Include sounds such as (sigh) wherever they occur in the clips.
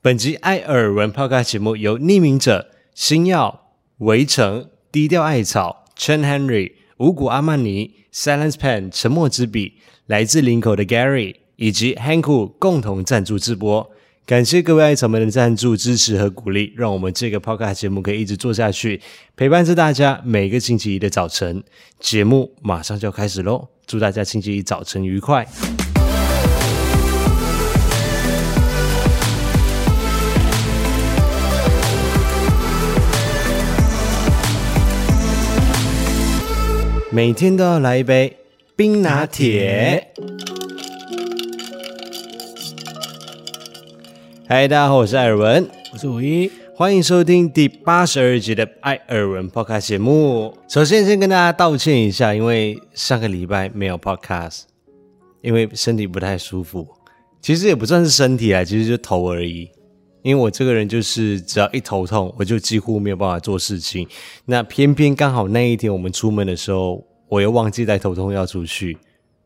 本集艾尔文 Podcast 节目由匿名者、星耀、围城、低调艾草、Chen Henry、五谷阿曼尼、Silence Pen、沉默之笔、来自林口的 Gary 以及 Hanku 共同赞助直播。感谢各位艾草们的赞助、支持和鼓励，让我们这个 Podcast 节目可以一直做下去，陪伴着大家每个星期一的早晨。节目马上就要开始喽，祝大家星期一早晨愉快！每天都要来一杯冰拿铁。嗨，大家好，我是艾尔文，我是五一，欢迎收听第八十二集的艾尔文 Podcast 节目。首先，先跟大家道歉一下，因为上个礼拜没有 Podcast，因为身体不太舒服。其实也不算是身体啊，其实就头而已。因为我这个人就是只要一头痛，我就几乎没有办法做事情。那偏偏刚好那一天我们出门的时候。我又忘记带头痛药出去，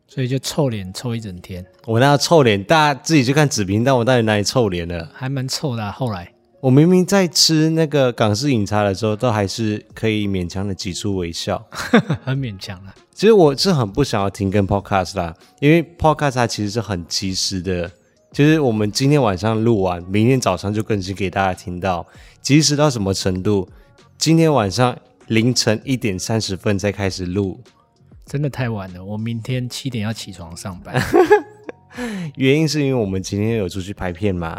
所以就臭脸臭一整天。我那臭脸，大家自己去看纸评，但我到底哪里臭脸了？还蛮臭的啊。后来我明明在吃那个港式饮茶的时候，都还是可以勉强的挤出微笑，(laughs) 很勉强啊。其实我是很不想要停更 podcast 啦，因为 podcast 它其实是很及时的，就是我们今天晚上录完，明天早上就更新给大家听到。及时到什么程度？今天晚上。凌晨一点三十分才开始录，真的太晚了。我明天七点要起床上班，(laughs) 原因是因为我们今天有出去拍片嘛？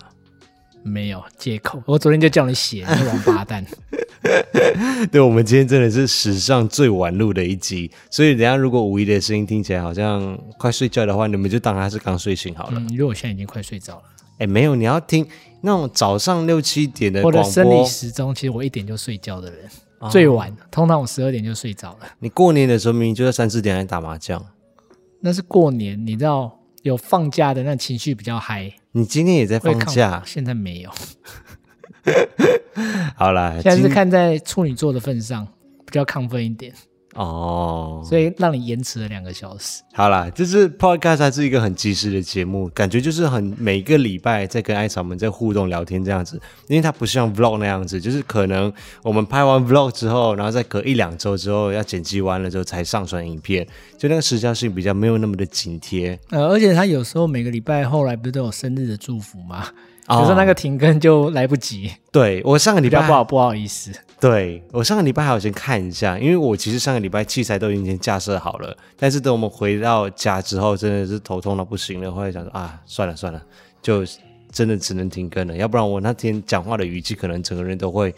没有借口。我昨天就叫你写，你王八蛋。(laughs) 对，我们今天真的是史上最晚录的一集，所以等下如果五一的声音听起来好像快睡觉的话，你们就当他是刚睡醒好了。嗯，因为我现在已经快睡着了。哎，没有，你要听那种早上六七点的广播。我的生理时钟，其实我一点就睡觉的人。最晚，通常我十二点就睡着了。你过年的时候明明就在三四点还打麻将，那是过年，你知道有放假的那情绪比较嗨。你今天也在放假？现在没有。(laughs) 好啦，现在是看在处女座的份上，比较亢奋一点。哦，所以让你延迟了两个小时。好啦，这是 Podcast 还是一个很及时的节目，感觉就是很每个礼拜在跟艾草们在互动聊天这样子，因为它不像 Vlog 那样子，就是可能我们拍完 Vlog 之后，然后再隔一两周之后要剪辑完了之后才上传影片，就那个时效性比较没有那么的紧贴。呃，而且它有时候每个礼拜后来不是都有生日的祝福吗？有时候那个停更就来不及。对，我上个礼拜不好不好意思。对，我上个礼拜还要先看一下，因为我其实上个礼拜器材都已经架设好了，但是等我们回到家之后，真的是头痛到不行了，后来想说啊，算了算了，就真的只能停更了，要不然我那天讲话的语气可能整个人都会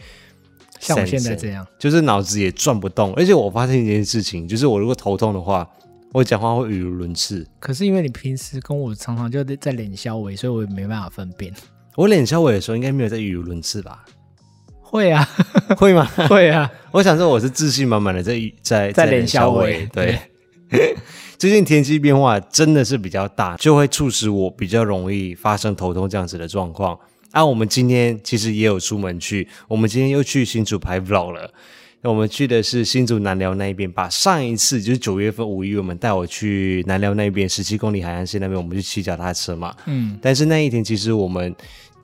像我现在这样，就是脑子也转不动，而且我发现一件事情，就是我如果头痛的话，我讲话会语无伦次。可是因为你平时跟我常常就在脸消微，所以我也没办法分辨。我脸消微的时候应该没有在语无伦次吧？会啊，(laughs) 会吗？(laughs) 会啊！我想说我是自信满满的在在在脸小伟。对，(laughs) 最近天气变化真的是比较大，就会促使我比较容易发生头痛这样子的状况。啊，我们今天其实也有出门去，我们今天又去新竹拍 vlog 了。我们去的是新竹南寮那一边，把上一次就是九月份五一，我们带我去南寮那边十七公里海岸线那边，我们去骑脚踏车嘛。嗯，但是那一天其实我们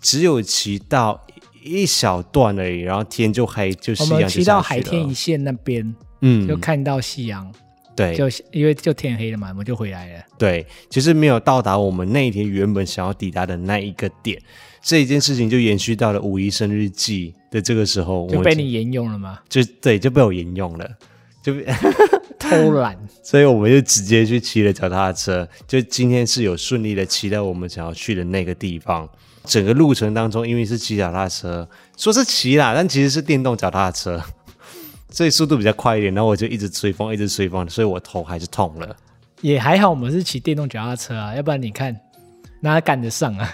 只有骑到。一小段而已，然后天就黑，就夕阳就下去了。我们骑到海天一线那边，嗯，就看到夕阳。对，就因为就天黑了嘛，我们就回来了。对，其实没有到达我们那一天原本想要抵达的那一个点，这一件事情就延续到了五一生日季的这个时候，就被你沿用了吗？就对，就被我沿用了，就被 (laughs) (laughs) 偷懒，所以我们就直接去骑了脚踏车。就今天是有顺利的骑到我们想要去的那个地方。整个路程当中，因为是骑脚踏车，说是骑啦，但其实是电动脚踏车，(laughs) 所以速度比较快一点。然后我就一直吹风，一直吹风，所以我头还是痛了。也还好，我们是骑电动脚踏车啊，要不然你看哪赶得上啊？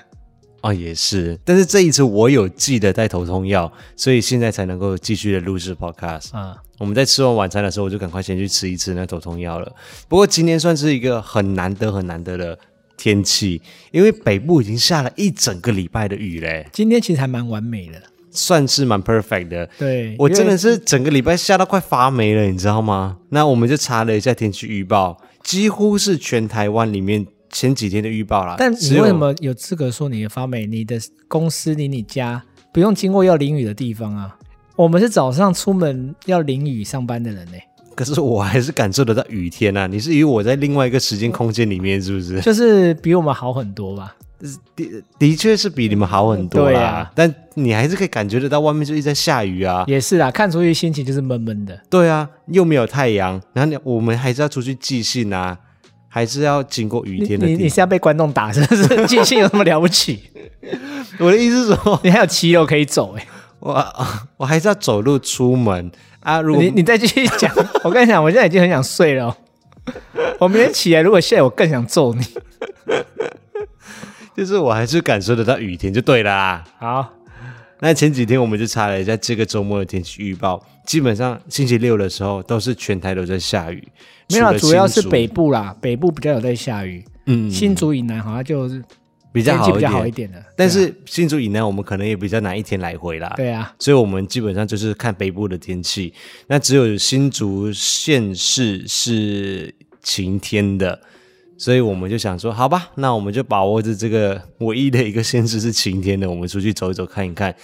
哦，也是。但是这一次我有记得带头痛药，所以现在才能够继续的录制 podcast。啊，我们在吃完晚餐的时候，我就赶快先去吃一吃那头痛药了。不过今天算是一个很难得、很难得的。天气，因为北部已经下了一整个礼拜的雨嘞。今天其实还蛮完美的，算是蛮 perfect 的。对，我真的是整个礼拜下到快发霉了，你知道吗？那我们就查了一下天气预报，几乎是全台湾里面前几天的预报啦。但你为什么有资格说你的发霉？你的公司离你家不用经过要淋雨的地方啊？我们是早上出门要淋雨上班的人呢、欸。可是我还是感受得到雨天啊！你是以为我在另外一个时间空间里面，是不是？就是比我们好很多吧？的的确是比你们好很多啊，但你还是可以感觉得到外面就一直在下雨啊。也是啊，看出去心情就是闷闷的。对啊，又没有太阳，然后你我们还是要出去寄信啊，还是要经过雨天的。你你是要被观众打是不是？寄信有什么了不起？(laughs) 我的意思是说，你还有骑楼可以走哎、欸。我 (laughs) 我还是要走路出门啊！如果你你再继续 (laughs) 讲，我跟你讲，我现在已经很想睡了。我明天起来，如果现在我更想揍你。(laughs) 就是我还是感受得到雨天就对啦。好，那前几天我们就查了一下这个周末的天气预报，基本上星期六的时候都是全台都在下雨。没有，主要是北部啦，北部比较有在下雨。嗯，新竹以南好像就是。比较好，比较好一点的，但是新竹以南我们可能也比较难一天来回啦。对啊，所以我们基本上就是看北部的天气。那只有新竹县市是晴天的，所以我们就想说，好吧，那我们就把握着这个唯一的一个县市是晴天的，我们出去走一走看一看。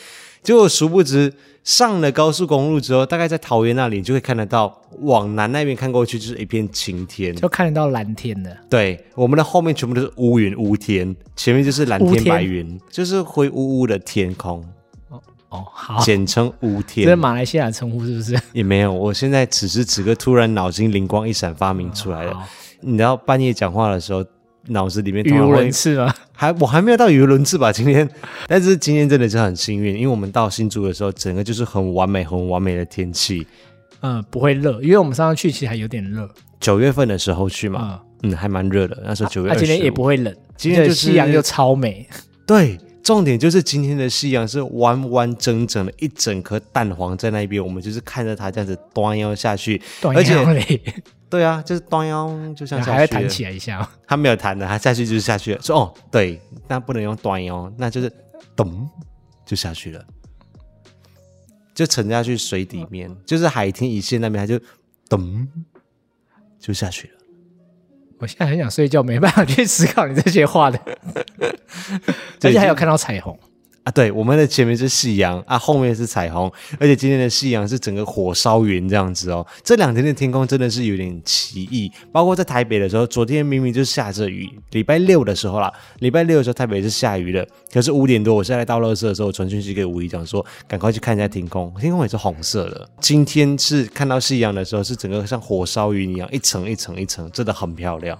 结果殊不知。上了高速公路之后，大概在桃园那里，你就会看得到，往南那边看过去就是一片晴天，就看得到蓝天的。对，我们的后面全部都是乌云乌天，前面就是蓝天白云，就是灰乌乌的天空。哦哦，好，简称乌天。这是马来西亚称呼是不是？也没有，我现在此时此刻突然脑筋灵光一闪，发明出来了。哦、你知道半夜讲话的时候。脑子里面语无伦次吗？还我还没有到语无伦次吧？今天，但是今天真的是很幸运，因为我们到新竹的时候，整个就是很完美、很完美的天气。嗯，不会热，因为我们上次去其实还有点热。九月份的时候去嘛，嗯，嗯还蛮热的。那时候九月，啊，今天也不会冷，今天的夕阳又超美。对，重点就是今天的夕阳是完完整整的一整颗蛋黄在那边，我们就是看着它这样子端腰下去，而且。对啊，就是端腰，就像下去还要弹起来一下。(laughs) 他没有弹的，他下去就是下去了。说哦，对，那不能用端腰，那就是咚就下去了，就沉下去水底面，哦、就是海天一线那边，他就咚就下去了。我现在很想睡觉，没办法去思考你这些话的，(laughs) (laughs) 而且还有看到彩虹。啊，对，我们的前面是夕阳啊，后面是彩虹，而且今天的夕阳是整个火烧云这样子哦。这两天的天空真的是有点奇异，包括在台北的时候，昨天明明就下着雨，礼拜六的时候啦，礼拜六的时候台北是下雨的，可是五点多我下来倒垃圾的时候，我传讯息给吴仪讲说，赶快去看一下天空，天空也是红色的。今天是看到夕阳的时候，是整个像火烧云一样，一层一层一层，真的很漂亮。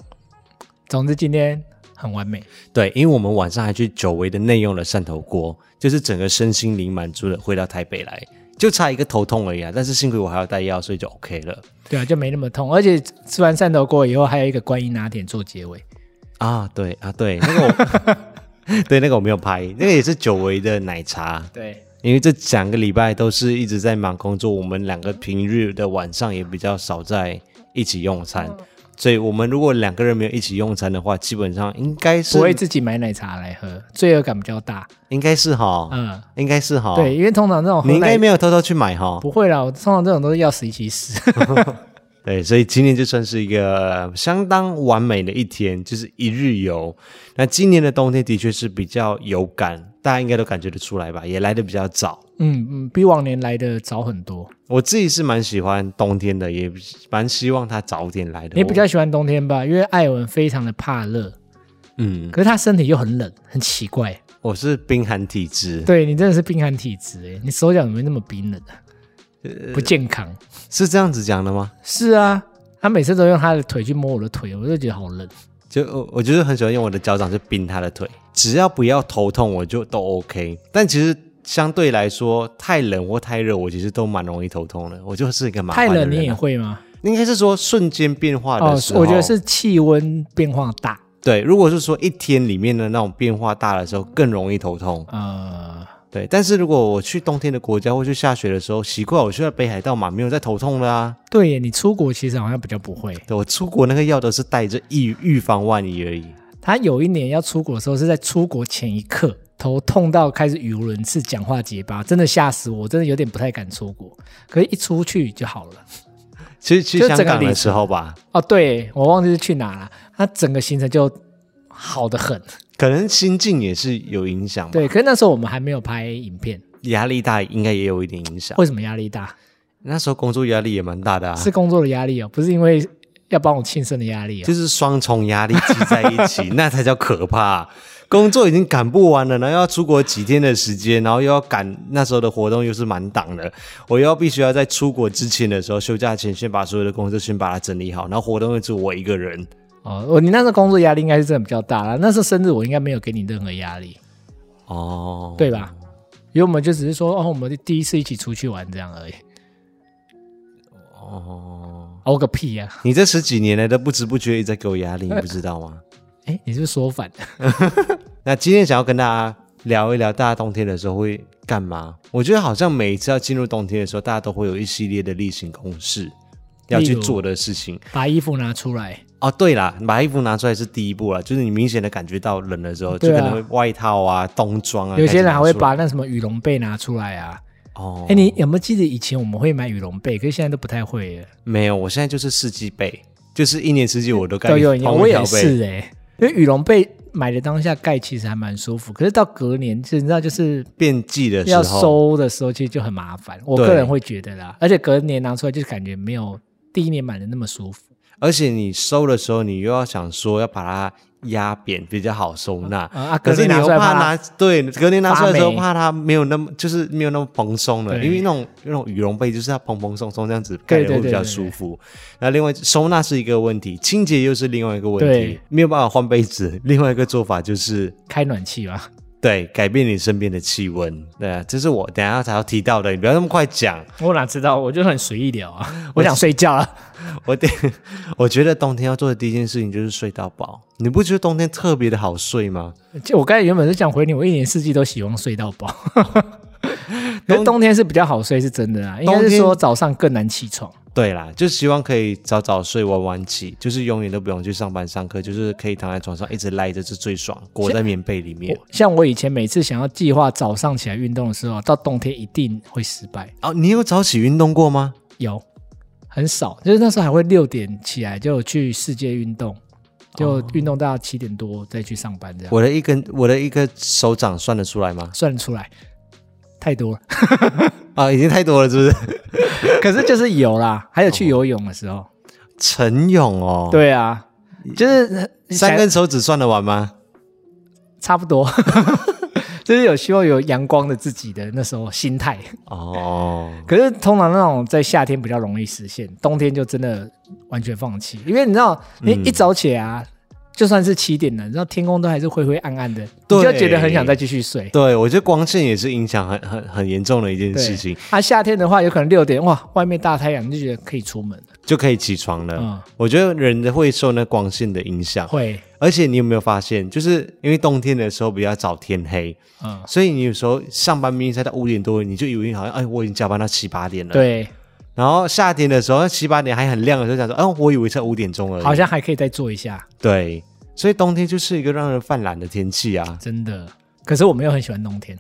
总之今天。很完美，对，因为我们晚上还去久违的内用了汕头锅，就是整个身心灵满足的回到台北来，就差一个头痛而已啊。但是幸亏我还要带药，所以就 OK 了。对啊，就没那么痛，而且吃完汕头锅以后，还有一个观音拿铁做结尾啊。对啊，对，那个我 (laughs) 对那个我没有拍，那个也是久违的奶茶。对，因为这两个礼拜都是一直在忙工作，我们两个平日的晚上也比较少在一起用餐。嗯所以我们如果两个人没有一起用餐的话，基本上应该是不会自己买奶茶来喝，罪恶感比较大。应该是哈，嗯，应该是哈。对，因为通常这种你应该没有偷偷去买哈，不会啦，我通常这种都是要死一起死。(laughs) 对，所以今年就算是一个相当完美的一天，就是一日游。那今年的冬天的确是比较有感，大家应该都感觉得出来吧？也来的比较早。嗯嗯，比往年来的早很多。我自己是蛮喜欢冬天的，也蛮希望它早点来的。你比较喜欢冬天吧？因为艾文非常的怕热，嗯，可是他身体又很冷，很奇怪。我是冰寒体质，对，你真的是冰寒体质哎，你手脚怎么那么冰冷啊？呃，不健康，是这样子讲的吗？是啊，他每次都用他的腿去摸我的腿，我就觉得好冷。就我我就是很喜欢用我的脚掌去冰他的腿，只要不要头痛，我就都 OK。但其实。相对来说，太冷或太热，我其实都蛮容易头痛的。我就是一个蛮太冷，你也会吗？应该是说瞬间变化的时候，哦，我觉得是气温变化大。对，如果是说一天里面的那种变化大的时候，更容易头痛。呃，对。但是如果我去冬天的国家或去下雪的时候，习惯我去了北海道嘛，没有再头痛了啊。对耶，你出国其实好像比较不会。对，我出国那个药都是带着预预防万一而已。他有一年要出国的时候，是在出国前一刻。头痛到开始语无伦次，讲话结巴，真的吓死我，真的有点不太敢出国。可是一出去就好了。其 (laughs) 实去香港的时候吧，哦，对，我忘记是去哪了。他整个行程就好得很。可能心境也是有影响吧。对，可是那时候我们还没有拍影片，压力大应该也有一点影响。为什么压力大？那时候工作压力也蛮大的啊。是工作的压力哦，不是因为要帮我庆生的压力啊。就是双重压力挤在一起，(laughs) 那才叫可怕。工作已经赶不完了，然后要出国几天的时间，然后又要赶那时候的活动，又是满档的。我又要必须要在出国之前的时候，休假前先把所有的工作先把它整理好，然后活动又是我一个人。哦，我你那时候工作压力应该是真的比较大了。那时候生日我应该没有给你任何压力，哦，对吧？因为我们就只是说哦，我们第一次一起出去玩这样而已。哦，哦个屁呀、啊！你这十几年来都不知不觉一直在给我压力，你不知道吗？哎，你是不是说反的？(laughs) 那今天想要跟大家聊一聊，大家冬天的时候会干嘛？我觉得好像每一次要进入冬天的时候，大家都会有一系列的例行公事要去做的事情。把衣服拿出来。哦，对啦，把衣服拿出来是第一步了，就是你明显的感觉到冷的时候，就可能会外套啊、冬装啊。有些人还会把那什么羽绒被拿出来啊。哦，哎，你有没有记得以前我们会买羽绒被，可是现在都不太会了。没有，我现在就是四季被，就是一年四季我都盖。都有，我也是哎。因为羽绒被买的当下盖其实还蛮舒服，可是到隔年就你知道就是变季的时候要收的时候，其实就很麻烦。我个人会觉得啦，而且隔年拿出来就感觉没有第一年买的那么舒服。而且你收的时候，你又要想说要把它压扁比较好收纳啊，可是你又怕拿对，隔天拿出来的时候怕它没有那么就是没有那么蓬松了，因为那种那种羽绒被就是要蓬蓬松松这样子盖的会比较舒服。那另外收纳是一个问题，清洁又是另外一个问题，没有办法换被子。另外一个做法就是开暖气吧。对，改变你身边的气温，对啊，这是我等下才要提到的，你不要那么快讲。我哪知道，我就很随意聊啊，(laughs) 我想睡觉啊。我得，(laughs) 我觉得冬天要做的第一件事情就是睡到饱。你不觉得冬天特别的好睡吗？就我刚才原本是想回你，我一年四季都喜欢睡到饱。(laughs) 因为冬天是比较好睡，是真的啊。应该是说早上更难起床。对啦，就希望可以早早睡，晚晚起，就是永远都不用去上班上课，就是可以躺在床上一直赖着是最爽，裹在棉被里面。像我以前每次想要计划早上起来运动的时候，到冬天一定会失败。哦，你有早起运动过吗？有，很少，就是那时候还会六点起来就去世界运动，就运动到七点多再去上班这样。我的一根，我的一个手掌算得出来吗？算得出来，太多了。(laughs) 啊，已经太多了，是不是？(laughs) 可是就是有啦，还有去游泳的时候，晨泳哦。对啊，就是三根手指算得完吗？差不多，(laughs) 就是有希望有阳光的自己的那时候心态哦。可是通常那种在夏天比较容易实现，冬天就真的完全放弃，因为你知道，你一早起来啊。嗯就算是七点了，然后天空都还是灰灰暗暗的，你就觉得很想再继续睡。对，我觉得光线也是影响很很很严重的一件事情。啊，夏天的话，有可能六点哇，外面大太阳，你就觉得可以出门了，就可以起床了。嗯，我觉得人会受那光线的影响，会。而且你有没有发现，就是因为冬天的时候比较早天黑，嗯，所以你有时候上班明明才到五点多，你就以为好像哎，我已经加班到七八点了。对。然后夏天的时候，七八点还很亮的时候，想说，嗯，我以为才五点钟而已，好像还可以再做一下。对。所以冬天就是一个让人犯懒的天气啊！真的，可是我没有很喜欢冬天，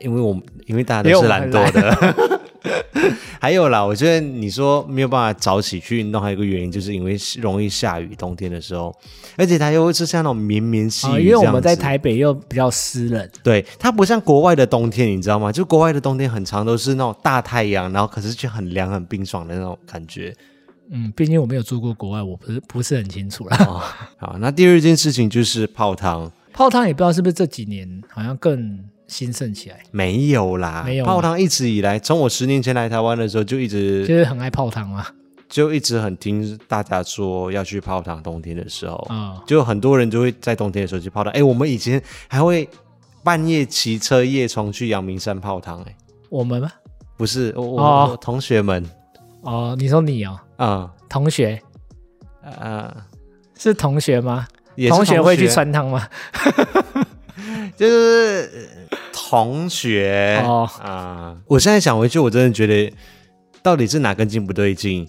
因为我因为大家都是懒惰的。(laughs) 还有啦，我觉得你说没有办法早起去运动，还有一个原因就是因为容易下雨，冬天的时候，而且它又会是像那种绵绵细雨，因为我们在台北又比较湿冷。对，它不像国外的冬天，你知道吗？就国外的冬天很长，都是那种大太阳，然后可是却很凉、很冰爽的那种感觉。嗯，毕竟我没有住过国外，我不是不是很清楚啦。哦，好，那第二件事情就是泡汤。泡汤也不知道是不是这几年好像更兴盛起来。没有啦，没有。泡汤一直以来，从我十年前来台湾的时候就一直就是很爱泡汤嘛，就一直很听大家说要去泡汤。冬天的时候，啊、哦，就很多人就会在冬天的时候去泡汤。哎，我们以前还会半夜骑车夜冲去阳明山泡汤。哎，我们吗？不是，我我、同学们。哦，你说你哦。嗯，同学，呃，是同学吗？同学会去穿汤吗？(laughs) 就是同学哦啊、呃！我现在想回去，我真的觉得到底是哪根筋不对劲？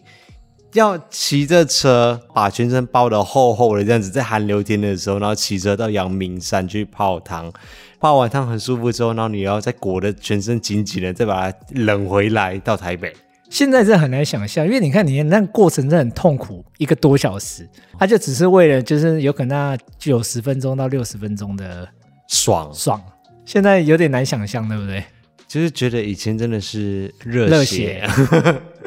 要骑着车把全身包的厚厚的，这样子在寒流天的时候，然后骑车到阳明山去泡汤，泡完汤很舒服之后，然后你要再裹得全身紧紧的，再把它冷回来到台北。现在是很难想象，因为你看你那过程真的很痛苦，一个多小时，他就只是为了就是有可能那九十分钟到六十分钟的爽爽，现在有点难想象，对不对？就是觉得以前真的是热血，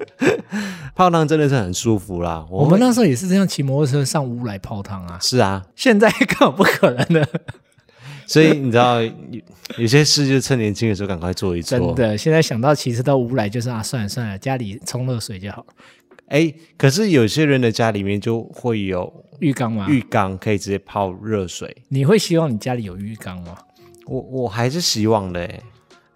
(laughs) 泡汤真的是很舒服啦。我，我们那时候也是这样骑摩托车上屋来泡汤啊。是啊，现在根本不可能的。所以你知道有有些事就趁年轻的时候赶快做一做。真的，现在想到骑车到乌来就是啊，算了算了，家里冲热水就好。哎，可是有些人的家里面就会有浴缸吗？浴缸可以直接泡热水。你会希望你家里有浴缸吗？我我还是希望的哎。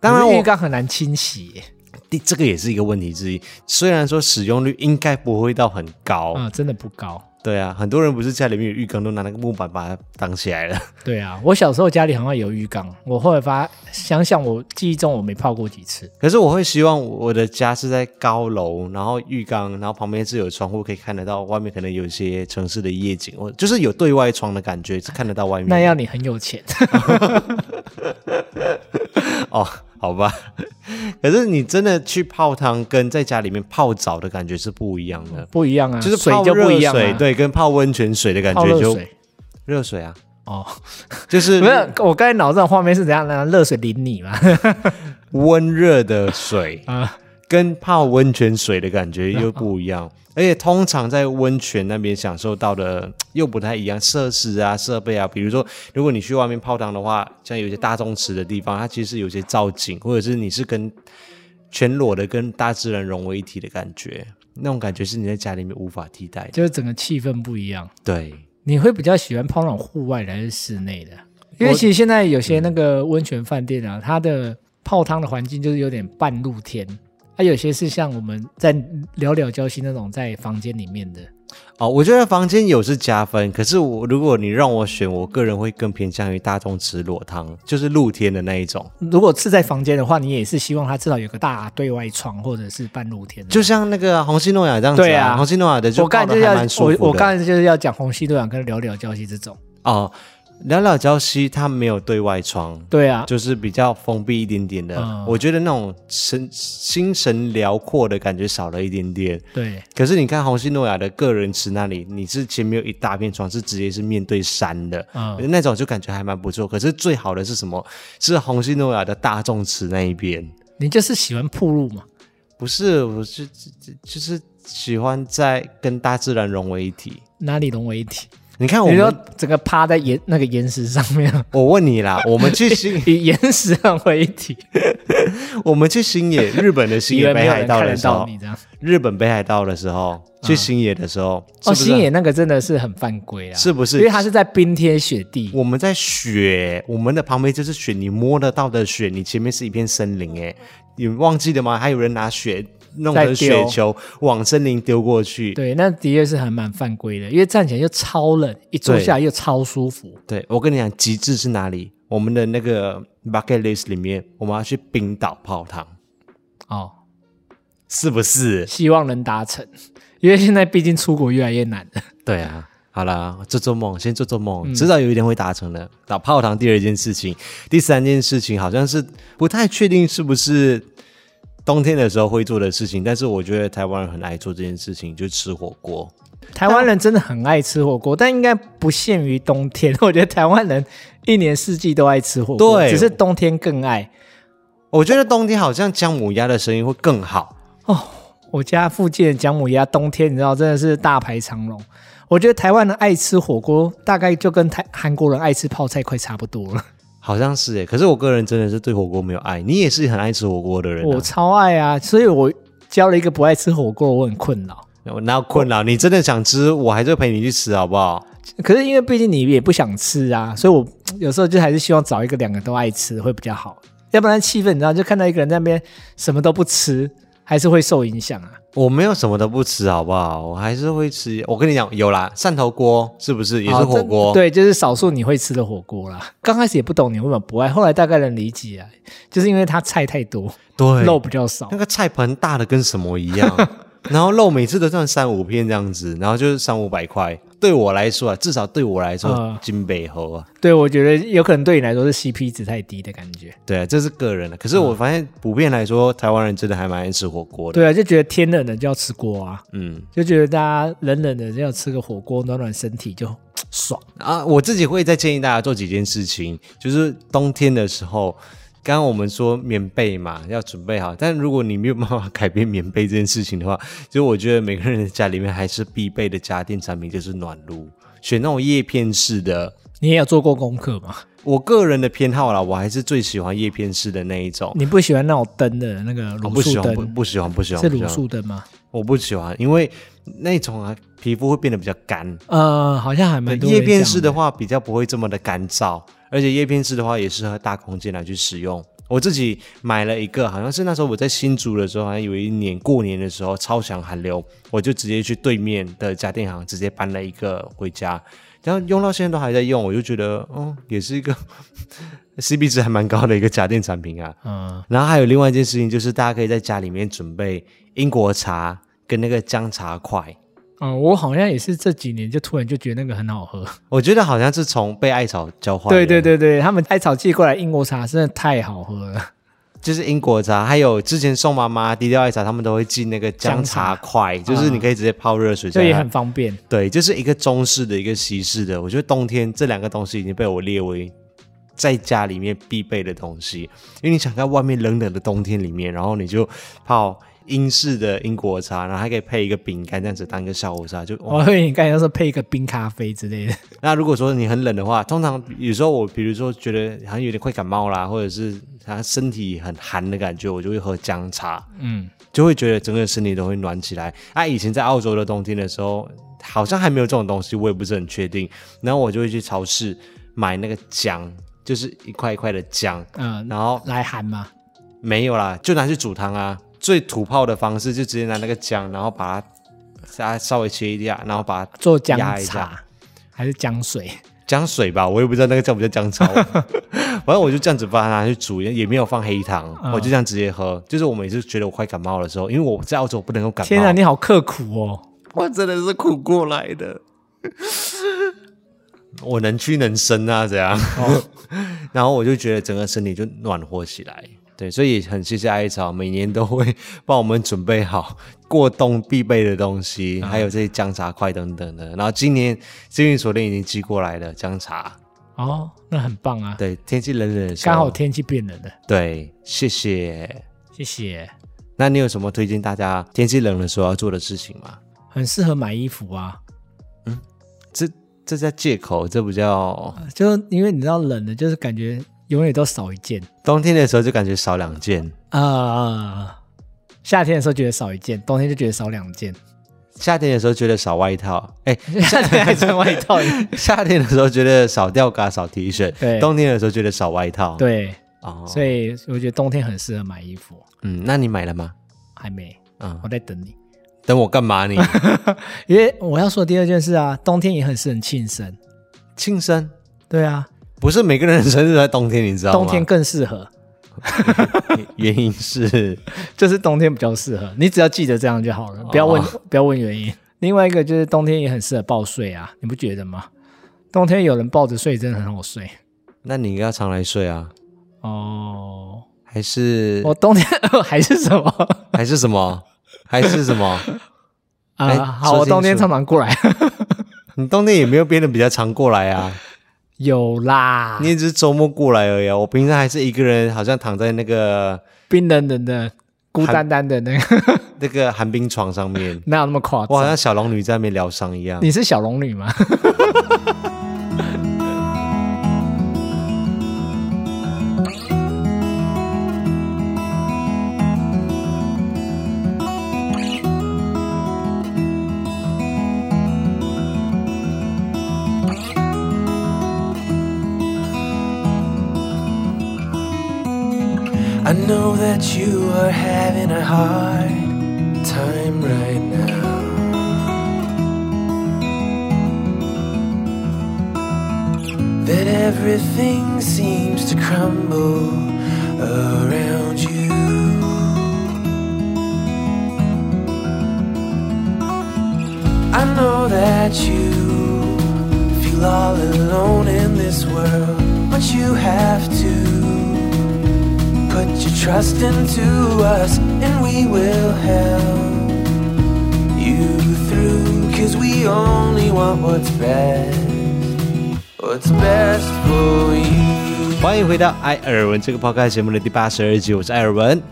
当然，浴缸很难清洗，第这个也是一个问题之一。虽然说使用率应该不会到很高啊，真的不高。对啊，很多人不是家里面有浴缸，都拿那个木板把它挡起来了。(laughs) 对啊，我小时候家里好像有浴缸，我后来发想想，我记忆中我没泡过几次。可是我会希望我的家是在高楼，然后浴缸，然后旁边是有窗户，可以看得到外面可能有一些城市的夜景，或就是有对外窗的感觉，是看得到外面。那要你很有钱。(laughs) (laughs) 哦。好吧，(laughs) 可是你真的去泡汤，跟在家里面泡澡的感觉是不一样的，不一样啊，就是泡热水，对，跟泡温泉水的感觉就热水。啊，哦，(laughs) 就是没有，我刚才脑子的画面是怎样呢？热水淋你嘛，温热的水。啊，跟泡温泉水的感觉又不一样。而且通常在温泉那边享受到的又不太一样，设施啊、设备啊，比如说，如果你去外面泡汤的话，像有些大众池的地方，它其实有些造景，或者是你是跟全裸的跟大自然融为一体的感觉，那种感觉是你在家里面无法替代的，就是整个气氛不一样。对，你会比较喜欢泡那种户外的还是室内的？因为其实现在有些那个温泉饭店啊，它的泡汤的环境就是有点半露天。它、啊、有些是像我们在聊聊交心那种在房间里面的哦，我觉得房间有是加分，可是我如果你让我选，我个人会更偏向于大众吃裸汤，就是露天的那一种。如果是在房间的话，你也是希望它至少有个大对外窗或者是半露天，就像那个虹夕诺亚这样子、啊。对啊，虹夕诺亚的就我刚才就要我我刚才就是要讲虹夕诺亚跟聊聊交心这种哦。聊聊礁溪，它没有对外窗，对啊，就是比较封闭一点点的。嗯、我觉得那种神心神辽阔的感觉少了一点点。对，可是你看红星诺亚的个人池那里，你是前面有一大片窗，是直接是面对山的，嗯，那种就感觉还蛮不错。可是最好的是什么？是红星诺亚的大众池那一边。你就是喜欢铺路吗？不是，我是就是喜欢在跟大自然融为一体。哪里融为一体？你看，我们整个趴在岩那个岩石上面。(laughs) 我问你啦，(laughs) 我们去新以岩石合为一体。(laughs) 我们去星野，日本的星野北海道的时候，日本北海道的时候去星野的时候，哦，星野那个真的是很犯规啊，是不是？因为它是在冰天雪地，我们在雪，我们的旁边就是雪，你摸得到的雪，你前面是一片森林，哎，你忘记了吗？还有人拿雪。弄个雪球往森林丢过去，对，那的确是还蛮犯规的，因为站起来又超冷，一坐下来又超舒服。对，对我跟你讲，极致是哪里？我们的那个 bucket list 里面，我们要去冰岛泡汤。哦，是不是？希望能达成，因为现在毕竟出国越来越难了。对啊，好了，做做梦，先做做梦，迟早有一天会达成的。到泡汤第二件事情，第三件事情好像是不太确定是不是。冬天的时候会做的事情，但是我觉得台湾人很爱做这件事情，就是吃火锅。台湾人真的很爱吃火锅，但应该不限于冬天。(laughs) 我觉得台湾人一年四季都爱吃火锅，对，只是冬天更爱。我觉得冬天好像姜母鸭的生意会更好哦。我家附近的姜母鸭，冬天你知道真的是大排长龙。我觉得台湾人爱吃火锅，大概就跟台韩国人爱吃泡菜快差不多了。好像是诶，可是我个人真的是对火锅没有爱。你也是很爱吃火锅的人。啊，我超爱啊！所以我交了一个不爱吃火锅，我很困扰。我哪有困扰？你真的想吃，我还是会陪你去吃，好不好？可是因为毕竟你也不想吃啊，所以我 (tsk) 有时候就还是希望找一个两个都爱吃会比较好，要不然气氛你知道，就看到一个人在那边什么都不吃。还是会受影响啊！我没有什么都不吃，好不好？我还是会吃。我跟你讲，有啦，汕头锅是不是也是火锅？对，就是少数你会吃的火锅啦。刚开始也不懂你为什么不爱，后来大概能理解啊，就是因为它菜太多，对，肉比较少。那个菜盆大的跟什么一样，(laughs) 然后肉每次都算三五片这样子，然后就是三五百块。对我来说啊，至少对我来说，金北猴啊。对，我觉得有可能对你来说是 CP 值太低的感觉。对啊，这是个人的。可是我发现普遍来说，台湾人真的还蛮爱吃火锅的。对啊，就觉得天冷了就要吃锅啊。嗯，就觉得大家冷冷的就要吃个火锅暖暖身体就 (tsk) 爽啊。我自己会再建议大家做几件事情，就是冬天的时候。刚刚我们说棉被嘛，要准备好。但如果你没有办法改变棉被这件事情的话，就我觉得每个人的家里面还是必备的家电产品就是暖炉，选那种叶片式的。你也有做过功课吗？我个人的偏好啦，我还是最喜欢叶片式的那一种。你不喜欢那种灯的那个卤素灯？不喜欢，不喜欢，是卤素灯吗？我不喜欢，因为那种啊，皮肤会变得比较干。呃，好像还蛮多。叶片式的话，比较不会这么的干燥。而且叶片式的话也适合大空间来去使用。我自己买了一个，好像是那时候我在新竹的时候，好像有一年过年的时候超强寒流，我就直接去对面的家电行直接搬了一个回家，然后用到现在都还在用，我就觉得，哦，也是一个 (laughs) CP 值还蛮高的一个家电产品啊。嗯。然后还有另外一件事情，就是大家可以在家里面准备英国茶跟那个姜茶块。嗯，我好像也是这几年就突然就觉得那个很好喝。我觉得好像是从被艾草教坏。对对对对，他们艾草寄过来英国茶真的太好喝了。就是英国茶，还有之前宋妈妈低调艾草，他们都会寄那个姜茶块，就是你可以直接泡热水，这也很方便。对，就是一个中式的一个西式的。我觉得冬天这两个东西已经被我列为在家里面必备的东西，因为你想在外面冷冷的冬天里面，然后你就泡。英式的英国茶，然后还可以配一个饼干，这样子当一个下午茶，就 (laughs) 我以为你刚才要说配一个冰咖啡之类的。(laughs) 那如果说你很冷的话，通常有时候我比如说觉得好像有点快感冒啦，或者是他身体很寒的感觉，我就会喝姜茶，嗯，就会觉得整个身体都会暖起来。啊，以前在澳洲的冬天的时候，好像还没有这种东西，我也不是很确定。然后我就会去超市买那个姜，就是一块一块的姜，嗯，然后来寒吗？没有啦，就拿去煮汤啊。最土炮的方式就直接拿那个姜，然后把它稍微切一下，然后把它做姜茶还是姜水？姜水吧，我也不知道那个叫不叫姜茶。(laughs) 反正我就这样子把它拿去煮，也没有放黑糖，嗯、我就这样直接喝。就是我每次觉得我快感冒的时候，因为我在澳洲不能够感冒。天啊，你好刻苦哦！我真的是苦过来的。我能屈能伸啊，这样。哦、(laughs) 然后我就觉得整个身体就暖和起来。对，所以很谢谢艾草，每年都会 (laughs) 帮我们准备好过冬必备的东西，嗯、还有这些姜茶块等等的。然后今年幸运锁链已经寄过来了姜茶，哦，那很棒啊！对，天气冷冷的，刚好天气变冷了。对，谢谢，谢谢。那你有什么推荐大家天气冷的时候要做的事情吗？很适合买衣服啊。嗯，这这叫借口，这不叫，就因为你知道冷的，就是感觉。永远都少一件，冬天的时候就感觉少两件啊，夏天的时候觉得少一件，冬天就觉得少两件。夏天的时候觉得少外套，哎，(laughs) 夏天还穿外套。(laughs) 夏天的时候觉得少吊嘎少 T 恤，对，冬天的时候觉得少外套，对，哦，所以我觉得冬天很适合买衣服。嗯，那你买了吗？还没，嗯，我在等你。等我干嘛你？(laughs) 因为我要说的第二件事啊，冬天也很适合庆生。庆生？对啊。不是每个人的生日在冬天，你知道吗？冬天更适合，(laughs) 原因是 (laughs) 就是冬天比较适合。你只要记得这样就好了，不要问，哦、不要问原因。另外一个就是冬天也很适合抱睡啊，你不觉得吗？冬天有人抱着睡真的很好睡。那你要常来睡啊？哦，还是我冬天 (laughs) 还是什么？还是什么？还是什么？啊，欸、好，我冬天常常过来。你冬天也没有变得比较常过来啊。有啦，你只是周末过来而已啊。我平常还是一个人，好像躺在那个冰冷冷的、孤单单的那个 (laughs) 那个寒冰床上面，(laughs) 哪有那么夸张？我好像小龙女在那边疗伤一样。你是小龙女吗？(laughs) I know that you are having a hard time right now. That everything seems to crumble around you. I know that you feel all alone in this world, but you have to put your trust into us, and we will help you through. Cause we only want what's best, what's best for you. 欢迎回到艾尔文这个 podcast 节目的第八十二集，我是艾尔文。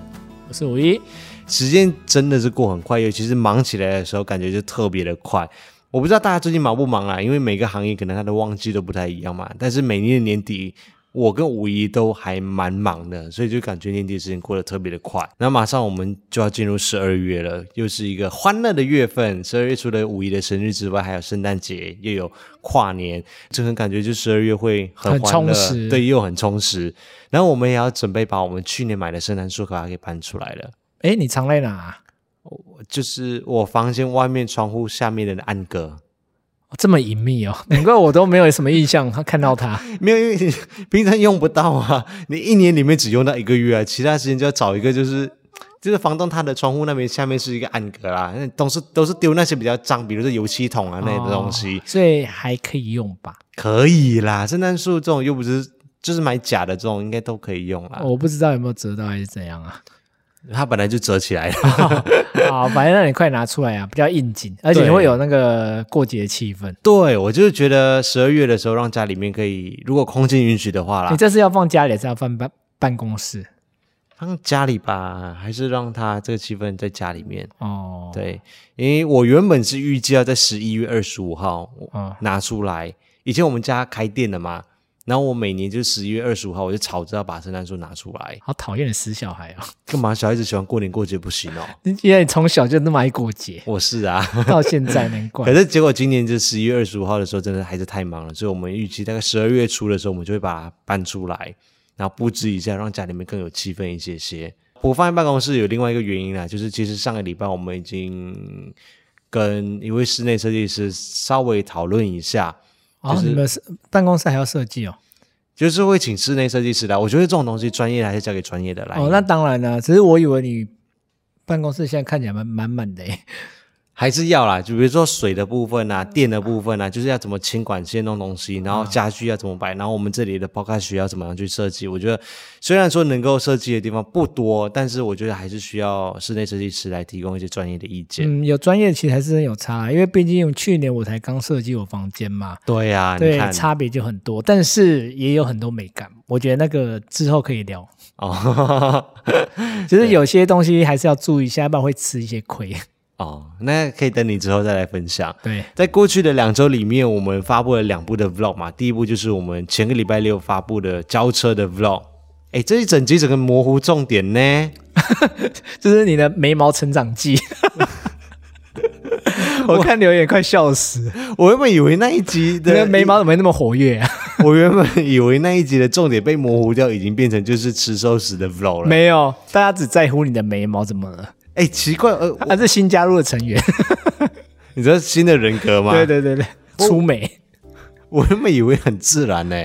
我是五一。时间真的是过很快，尤其是忙起来的时候，感觉就特别的快。我不知道大家最近忙不忙啊？因为每个行业可能它的旺季都不太一样嘛。但是每年的年底，我跟五一都还蛮忙的，所以就感觉年底的时间过得特别的快。那马上我们就要进入十二月了，又是一个欢乐的月份。十二月除了五一的生日之外，还有圣诞节，又有跨年，这种感觉就十二月会很欢乐，很充实，对，又很充实。然后我们也要准备把我们去年买的圣诞树卡给搬出来了。哎，你藏在哪？就是我房间外面窗户下面的暗格，这么隐秘哦，(laughs) 难怪我都没有什么印象。他 (laughs) 看到它没有？因为平常用不到啊，(laughs) 你一年里面只用到一个月啊，其他时间就要找一个，就是就是房东他的窗户那边下面是一个暗格啦，那都是都是丢那些比较脏，比如说油漆桶啊那些东西，所以还可以用吧？可以啦，圣诞树这种又不是就是买假的这种，应该都可以用啦。我不知道有没有折到还是怎样啊？它本来就折起来了，(laughs) 好，反正让你快拿出来啊，比较应景，而且会有那个过节气氛。对，我就是觉得十二月的时候，让家里面可以，如果空间允许的话啦。你这是要放家里，还是要放办办公室？放家里吧，还是让它这个气氛在家里面？哦，对，因为我原本是预计要在十一月二十五号拿出来。哦、以前我们家开店的嘛。然后我每年就十一月二十五号，我就吵着要把圣诞树拿出来。好讨厌的死小孩啊！干嘛？小孩子喜欢过年过节不行哦？因 (laughs) 为你从小就那么爱过节。我是啊，到现在难怪。(laughs) 可是结果今年就十一月二十五号的时候，真的还是太忙了，所以我们预期大概十二月初的时候，我们就会把它搬出来，然后布置一下，让家里面更有气氛一些些。我放在办公室有另外一个原因啦，就是其实上个礼拜我们已经跟一位室内设计师稍微讨论一下。哦，你们是办公室还要设计哦？就是会请室内设计师来。我觉得这种东西专业还是交给专业的来。哦，那当然了，只是我以为你办公室现在看起来蛮满满的诶。还是要啦，就比如说水的部分啊，电的部分啊，就是要怎么清管线弄东西，然后家具要怎么摆，然后我们这里的 podcast 需要怎么样去设计。我觉得虽然说能够设计的地方不多，但是我觉得还是需要室内设计师来提供一些专业的意见。嗯，有专业其实还是很有差，因为毕竟去年我才刚设计我房间嘛。对呀、啊，对，差别就很多，但是也有很多美感。我觉得那个之后可以聊哦，(laughs) 就是有些东西还是要注意一下，要不然会吃一些亏。哦，那可以等你之后再来分享。对，在过去的两周里面，我们发布了两部的 vlog 嘛。第一部就是我们前个礼拜六发布的交车的 vlog。哎，这一整集整个模糊重点呢，(laughs) 就是你的眉毛成长记。(laughs) 我看留言快笑死，我原本以为那一集的眉毛怎么没那么活跃啊？(laughs) 我原本以为那一集的重点被模糊掉，已经变成就是吃寿司的 vlog 了。没有，大家只在乎你的眉毛怎么了。哎，奇怪，呃，他是新加入的成员，(laughs) 你知道新的人格吗？对对对对，出美，我原本以为很自然呢。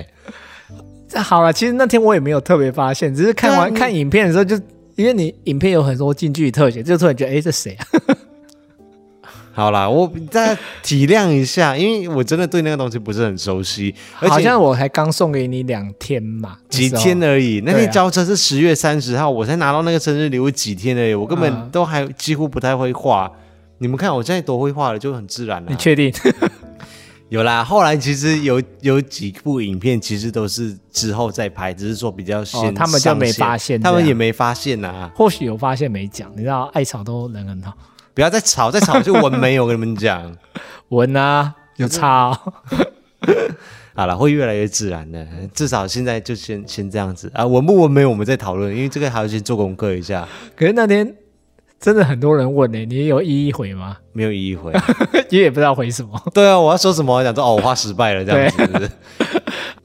这好了，其实那天我也没有特别发现，只是看完看影片的时候就，就因为你影片有很多近距离特写，就突然觉得，哎，这谁啊？好啦，我再体谅一下，因为我真的对那个东西不是很熟悉，而且好像我才刚送给你两天嘛，几天而已。那天交车是十月三十号，啊，我才拿到那个生日礼物几天而已，我根本都还几乎不太会画。嗯、你们看我现在多会画了，就很自然了。你确定？(laughs) 有啦，后来其实有有几部影片，其实都是之后再拍，只是说比较先，哦，他们就没发现，他们也没发现啊。或许有发现没讲，你知道，艾草都人很好。不要再吵，再吵就纹眉。我跟你们讲，(laughs) 文啊，有差哦。(laughs) 好了，会越来越自然的。至少现在就先先这样子啊，文不纹眉我们再讨论，因为这个还要先做功课一下。可是那天真的很多人问呢，你有一一回吗？没有一一回，你 (laughs) 也不知道回什么。对啊，我要说什么？我讲说哦，我画失败了这样子是不是。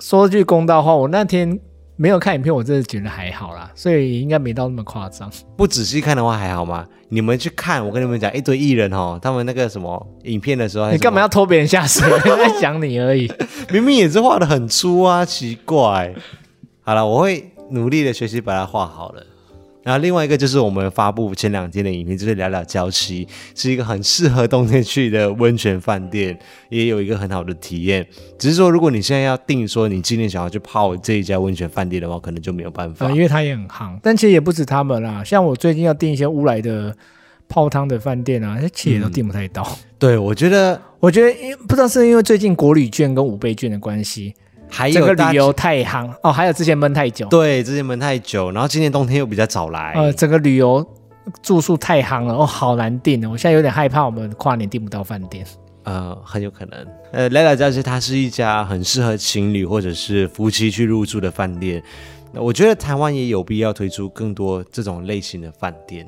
说句公道话，我那天。没有看影片，我真的觉得还好啦，所以应该没到那么夸张。不仔细看的话还好吗？你们去看，我跟你们讲，一堆艺人哦，他们那个什么影片的时候，你干嘛要拖别人下水？(laughs) 在讲你而已，明明也是画的很粗啊，奇怪。好了，我会努力的学习把它画好了。然后另外一个就是我们发布前两天的影片，就是聊聊礁溪，是一个很适合冬天去的温泉饭店，也有一个很好的体验。只是说，如果你现在要定说你今天想要去泡这一家温泉饭店的话，可能就没有办法，因为它也很夯。但其实也不止他们啦，像我最近要订一些乌来的泡汤的饭店啊，其实也都订不太到。嗯、对，我觉得，我觉得因不知道是因为最近国旅券跟五倍券的关系。还有这个旅游太夯哦，还有之前闷太久，对，之前闷太久，然后今年冬天又比较早来，呃，整个旅游住宿太夯了，哦，好难订哦，我现在有点害怕，我们跨年订不到饭店，呃，很有可能，呃，来来家其实它是一家很适合情侣或者是夫妻去入住的饭店，我觉得台湾也有必要推出更多这种类型的饭店。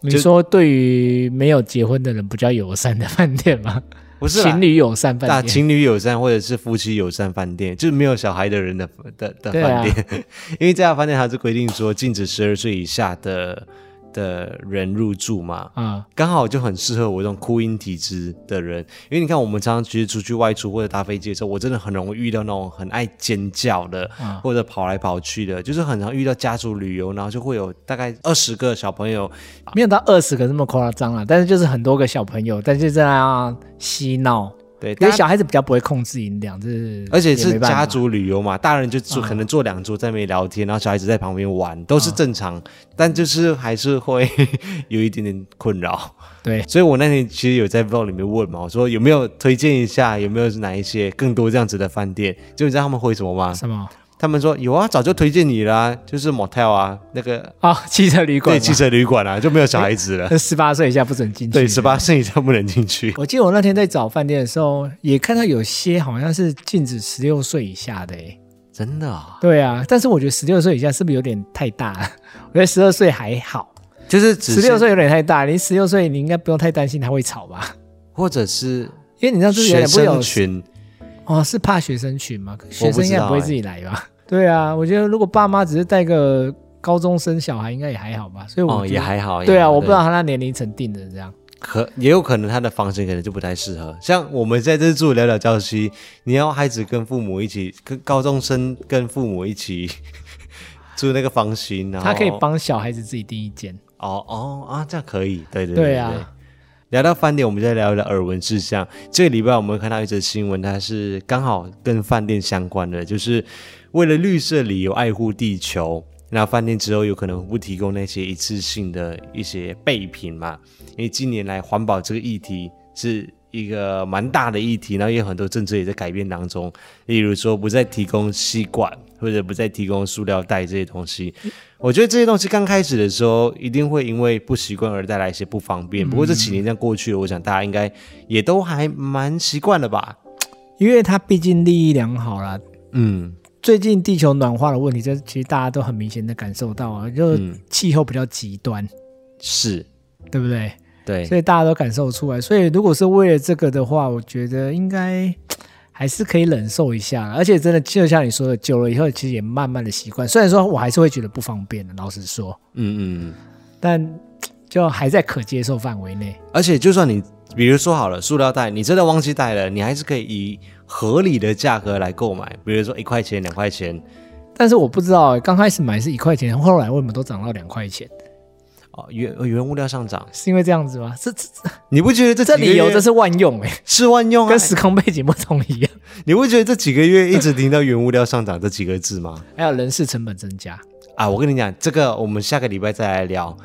你说对于没有结婚的人比较友善的饭店吗？不是情侣友善饭店，情侣友善或者是夫妻友善饭店，就是没有小孩的人的的的饭店，啊、(laughs) 因为这家饭店它是规定说禁止十二岁以下的。的人入住嘛，啊，刚好就很适合我这种哭音体质的人，因为你看我们常常其实出去外出或者搭飞机的时候，我真的很容易遇到那种很爱尖叫的，嗯、或者跑来跑去的，就是很常遇到家族旅游，然后就会有大概二十个小朋友，没有到二十个这么夸张啊，但是就是很多个小朋友，但是在那嬉闹。对，因为小孩子比较不会控制音量，这是而且是家族旅游嘛，大人就坐可能坐两桌在那边聊天，然后小孩子在旁边玩，都是正常，但就是还是会 (laughs) 有一点点困扰。对，所以我那天其实有在 vlog 里面问嘛，我说有没有推荐一下，有没有哪一些更多这样子的饭店？就你知道他们回什么吗？什么？他们说有啊，早就推荐你啦，啊，就是 motel 啊，那个啊、哦，汽车旅馆，对，汽车旅馆啊，就没有小孩子了，(laughs) 十八岁以下不准进去，对，十八岁以下不能进去。(laughs) 我记得我那天在找饭店的时候，也看到有些好像是禁止十六岁以下的，哎，真的啊？对啊，但是我觉得十六岁以下是不是有点太大了？(laughs) 我觉得十二岁还好，就是十六岁有点太大，你十六岁你应该不用太担心他会吵吧？或者是因为你知道这是不生群哦，是怕学生群吗？学生应该不会自己来吧？(laughs) 对啊，我觉得如果爸妈只是带个高中生小孩，应该也还好吧。所以我、哦、也还好。对啊，我不知道他那年龄层定的这样，可也有可能他的房型可能就不太适合。像我们在这住聊聊礁溪，你要孩子跟父母一起，跟高中生跟父母一起 (laughs) 住那个房型，然后他可以帮小孩子自己订一间。哦哦啊，这样可以。对对对，对，对啊。聊到饭店，我们再聊一聊耳闻事项。这个礼拜我们看到一则新闻，它是刚好跟饭店相关的，就是。为了绿色旅游爱护地球，那饭店之后有可能不提供那些一次性的一些备品嘛？因为近年来环保这个议题是一个蛮大的议题，然后也有很多政策也在改变当中。例如说，不再提供吸管，或者不再提供塑料袋这些东西。我觉得这些东西刚开始的时候，一定会因为不习惯而带来一些不方便。不过这几年这样过去了，我想大家应该也都还蛮习惯了吧？因为它毕竟利益良好啦。嗯。最近地球暖化的问题，这其实大家都很明显的感受到啊，就气候比较极端，嗯、是对不对？对，所以大家都感受出来。所以如果是为了这个的话，我觉得应该 (tsk) 还是可以忍受一下。而且真的就像你说的，久了以后其实也慢慢的习惯。虽然说我还是会觉得不方便的，老实说，嗯嗯，但 (tsk) 就还在可接受范围内。而且就算你比如说好了，塑料袋你真的忘记带了，你还是可以以。合理的价格来购买，比如说一块钱、两块钱。但是我不知道，刚开始买是一块钱，后来为什么都涨到两块钱？哦，原原物料上涨，是因为这样子吗？这这，(laughs) 你不觉得这这理由这是万用哎、欸，是万用啊，跟时空背景不同一样。你不觉得这几个月一直听到原物料上涨这几个字吗？还有人事成本增加啊！我跟你讲，这个我们下个礼拜再来聊。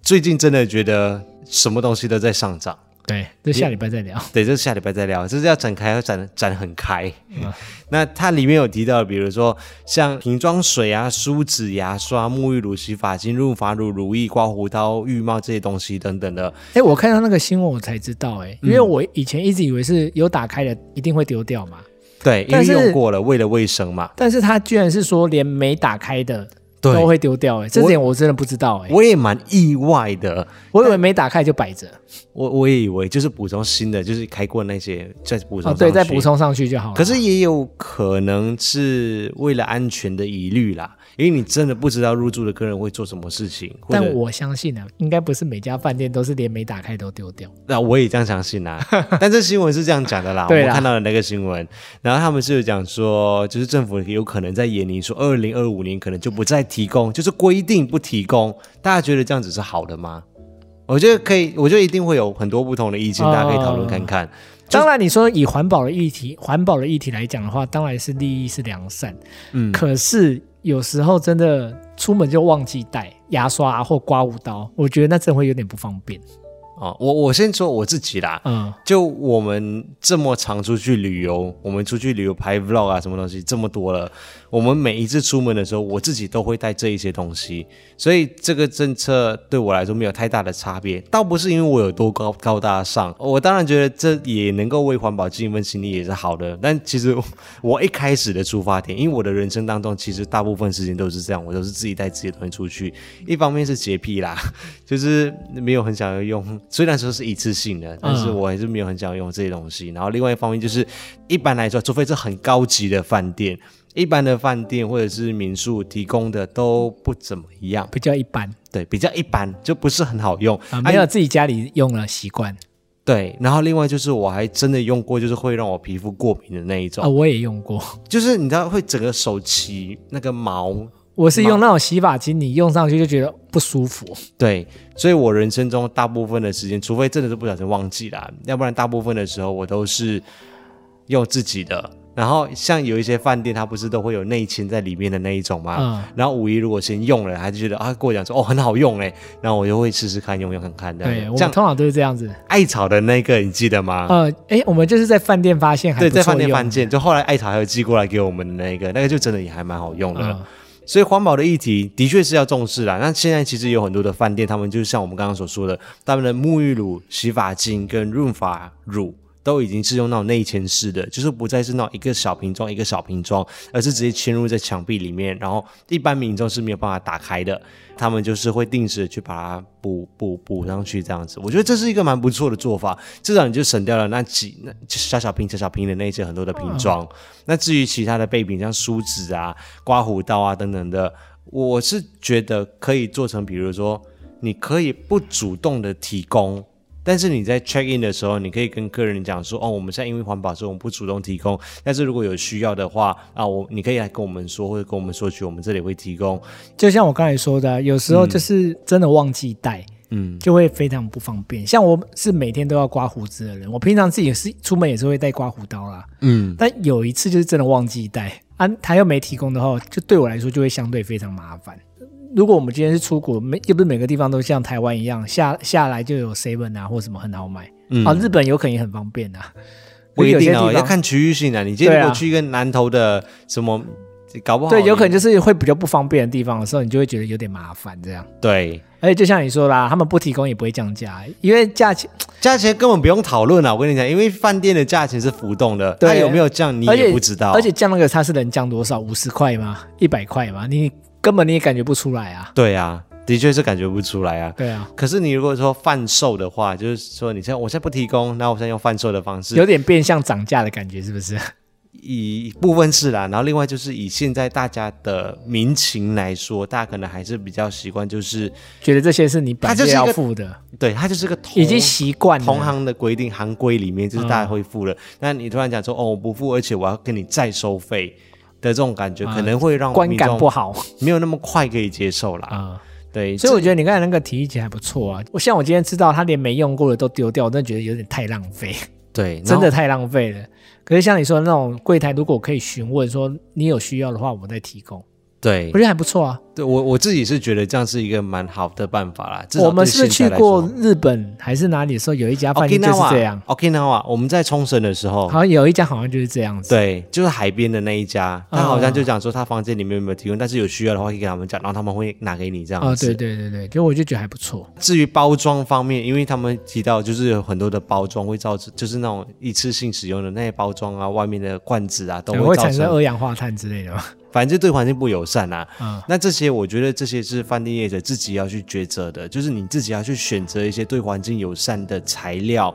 最近真的觉得什么东西都在上涨。对，这下礼拜再聊。对，这下礼拜再聊，就是要展开，要展展很开。嗯、(laughs) 那它里面有提到，比如说像瓶装水啊、梳子、牙刷、沐浴乳、洗发精、润发乳、乳液、刮胡刀、浴帽这些东西等等的。哎，我看到那个新闻，我才知道、欸，哎，因为我以前一直以为是有打开的一定会丢掉嘛。对，因为用过了，为了卫生嘛。但是它居然是说连没打开的。都会丢掉哎、欸，这点我真的不知道哎、欸，我也蛮意外的，我以为没打开就摆着，我我也以为就是补充新的，就是开过那些再补充对，再补充上去就好了。可是也有可能是为了安全的疑虑啦，因为你真的不知道入住的客人会做什么事情。但我相信啊，应该不是每家饭店都是连没打开都丢掉。那我也这样相信啊。(laughs) 但这新闻是这样讲的啦，我看到了那个新闻，然后他们是有讲说，就是政府有可能在研拟说，二零二五年可能就不再提供，就是规定不提供。大家觉得这样子是好的吗？我觉得可以，我觉得一定会有很多不同的意见，大家可以讨论看看。哦当然，你说以环保的议题、环保的议题来讲的话，当然是利益是良善。嗯，可是有时候真的出门就忘记带牙刷或刮胡刀，我觉得那真会有点不方便。哦，我我先说我自己啦，嗯，就我们这么常出去旅游，我们出去旅游拍 vlog 啊，什么东西这么多了，我们每一次出门的时候，我自己都会带这一些东西，所以这个政策对我来说没有太大的差别，倒不是因为我有多高高大上，我当然觉得这也能够为环保尽一份心力也是好的，但其实我一开始的出发点，因为我的人生当中其实大部分时间都是这样，我都是自己带自己的东西出去，一方面是洁癖啦，(laughs) 就是没有很想要用。虽然说是一次性的，但是我还是没有很想用这些东西。嗯、然后另外一方面就是，一般来说，除非是很高级的饭店，一般的饭店或者是民宿提供的都不怎么样，比较一般。对，比较一般，就不是很好用，啊、没有自己家里用了习惯。对，然后另外就是我还真的用过，就是会让我皮肤过敏的那一种。啊，我也用过，就是你知道会整个手起那个毛。我是用那种洗发精，你用上去就觉得不舒服。对，所以我人生中大部分的时间，除非真的是不小心忘记了，要不然大部分的时候我都是用自己的。然后像有一些饭店，它不是都会有内嵌在里面的那一种吗？嗯。然后五一如果先用了，他就觉得啊，跟我讲说哦很好用哎，然后我就会试试看用用看看的。对，我们通常都是这样子。艾草的那个你记得吗？呃，哎，我们就是在饭店发现还，对，在饭店发现，就后来艾草还有寄过来给我们的那个，那个就真的也还蛮好用的。嗯所以环保的议题的确是要重视啦。那现在其实有很多的饭店，他们就像我们刚刚所说的，他们的沐浴乳、洗发精跟润发乳都已经是用那种内嵌式的，就是不再是那种一个小瓶装一个小瓶装，而是直接嵌入在墙壁里面，然后一般民众是没有办法打开的。他们就是会定时的去把它补补补上去，这样子，我觉得这是一个蛮不错的做法，至少你就省掉了那几那小小瓶小小瓶的那些很多的瓶装。那至于其他的备品，像梳子啊、刮胡刀啊等等的，我是觉得可以做成，比如说你可以不主动的提供。但是你在 check in 的时候，你可以跟客人讲说，哦，我们现在因为环保，所以我们不主动提供。但是如果有需要的话，啊，我你可以来跟我们说，或者跟我们说去，我们这里会提供。就像我刚才说的，有时候就是真的忘记带，嗯，就会非常不方便。像我是每天都要刮胡子的人，我平常自己也是出门也是会带刮胡刀啦，嗯。但有一次就是真的忘记带，啊，他又没提供的话，就对我来说就会相对非常麻烦。如果我们今天是出国，没又不是每个地方都像台湾一样下下来就有 seven 啊或什么很好买，嗯、啊，日本有可能也很方便啊。不一定哦，要看区域性的。你今天如果去一个南投的什么，啊、搞不好对，有可能就是会比较不方便的地方的时候，你就会觉得有点麻烦这样。对，而且就像你说啦，他们不提供也不会降价，因为价钱 (tsk) 价钱根本不用讨论啊。我跟你讲，因为饭店的价钱是浮动的，它有没有降你也不知道。而且降那个它是能降多少？五十块吗？一百块吗？你？根本你也感觉不出来啊！对啊，的确是感觉不出来啊。对啊，可是你如果说贩售的话，就是说你现在我现在不提供，那我现在用贩售的方式，有点变相涨价的感觉，是不是？以部分是啦，然后另外就是以现在大家的民情来说，大家可能还是比较习惯，就是觉得这些是你本来要付的，对，它就是个已经习惯了同行的规定行规里面，就是大家会付了。那、嗯、你突然讲说哦，我不付，而且我要跟你再收费。的这种感觉可能会让观感不好，没有那么快可以接受啦。啊，对，所以我觉得你刚才那个提议其实还不错啊。我像我今天知道他连没用过的都丢掉，我真的觉得有点太浪费。(laughs) 对，真的太浪费了。可是像你说的那种柜台，如果可以询问说你有需要的话，我们再提供。对，我觉得还不错啊。对我我自己是觉得这样是一个蛮好的办法啦。我们是是去过日本还是哪里的时候，有一家饭店就是这样。Okinawa，我们在冲绳的时候，好像有一家好像就是这样子。对，就是海边的那一家，他好像就讲说他房间里面有没有提供，但是有需要的话可以跟他们讲，然后他们会拿给你这样子。哦，对对对对，就我就觉得还不错。至于包装方面，因为他们提到就是有很多的包装会造成，就是那种一次性使用的那些包装啊，外面的罐子啊，都会产生二氧化碳之类的。反正就对环境不友善呐、啊。嗯，那这些我觉得这些是饭店业者自己要去抉择的，就是你自己要去选择一些对环境友善的材料